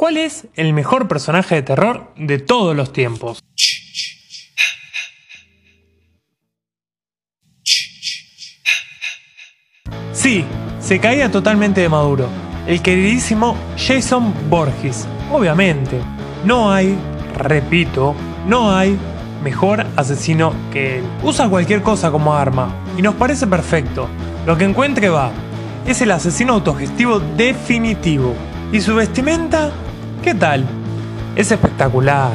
¿Cuál es el mejor personaje de terror de todos los tiempos? Sí, se caía totalmente de Maduro. El queridísimo Jason Borges. Obviamente, no hay, repito, no hay mejor asesino que él. Usa cualquier cosa como arma y nos parece perfecto. Lo que encuentre va. Es el asesino autogestivo definitivo. ¿Y su vestimenta? ¿Qué tal? Es espectacular.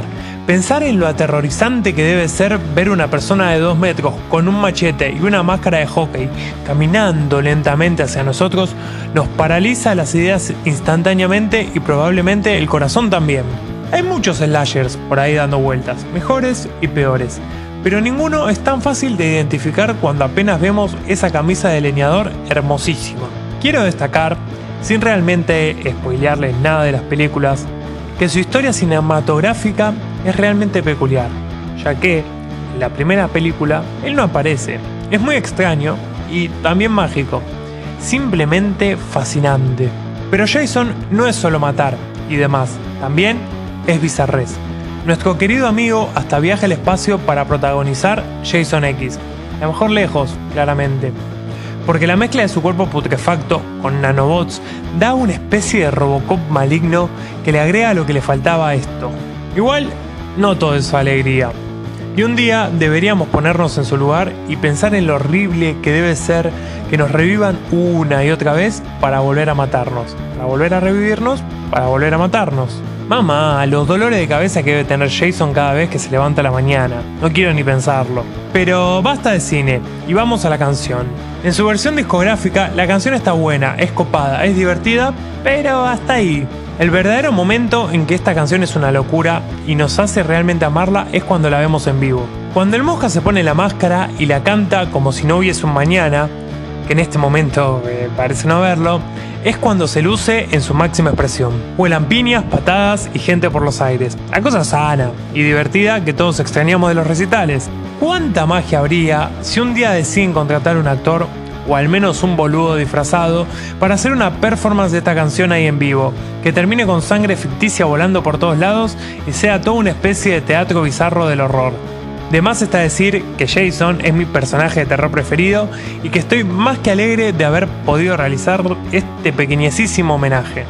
Pensar en lo aterrorizante que debe ser ver una persona de dos metros con un machete y una máscara de hockey caminando lentamente hacia nosotros nos paraliza las ideas instantáneamente y probablemente el corazón también. Hay muchos slashers por ahí dando vueltas, mejores y peores, pero ninguno es tan fácil de identificar cuando apenas vemos esa camisa de leñador hermosísima. Quiero destacar, sin realmente spoilearles nada de las películas, que su historia cinematográfica es realmente peculiar, ya que en la primera película él no aparece. Es muy extraño y también mágico, simplemente fascinante. Pero Jason no es solo matar y demás, también es bizarrés. Nuestro querido amigo hasta viaja al espacio para protagonizar Jason X, a lo mejor lejos, claramente. Porque la mezcla de su cuerpo putrefacto con nanobots da una especie de Robocop maligno que le agrega lo que le faltaba a esto. Igual, no todo es alegría. Y un día deberíamos ponernos en su lugar y pensar en lo horrible que debe ser que nos revivan una y otra vez para volver a matarnos, para volver a revivirnos, para volver a matarnos. Mamá, los dolores de cabeza que debe tener Jason cada vez que se levanta la mañana. No quiero ni pensarlo. Pero basta de cine y vamos a la canción. En su versión discográfica, la canción está buena, es copada, es divertida, pero hasta ahí. El verdadero momento en que esta canción es una locura y nos hace realmente amarla es cuando la vemos en vivo. Cuando el Mosca se pone la máscara y la canta como si no hubiese un mañana, que en este momento parece no verlo, es cuando se luce en su máxima expresión. Vuelan piñas, patadas y gente por los aires. La cosa sana y divertida que todos extrañamos de los recitales. ¿Cuánta magia habría si un día deciden contratar un actor o al menos un boludo disfrazado para hacer una performance de esta canción ahí en vivo, que termine con sangre ficticia volando por todos lados y sea toda una especie de teatro bizarro del horror? De más está decir que Jason es mi personaje de terror preferido y que estoy más que alegre de haber podido realizar este pequeñísimo homenaje.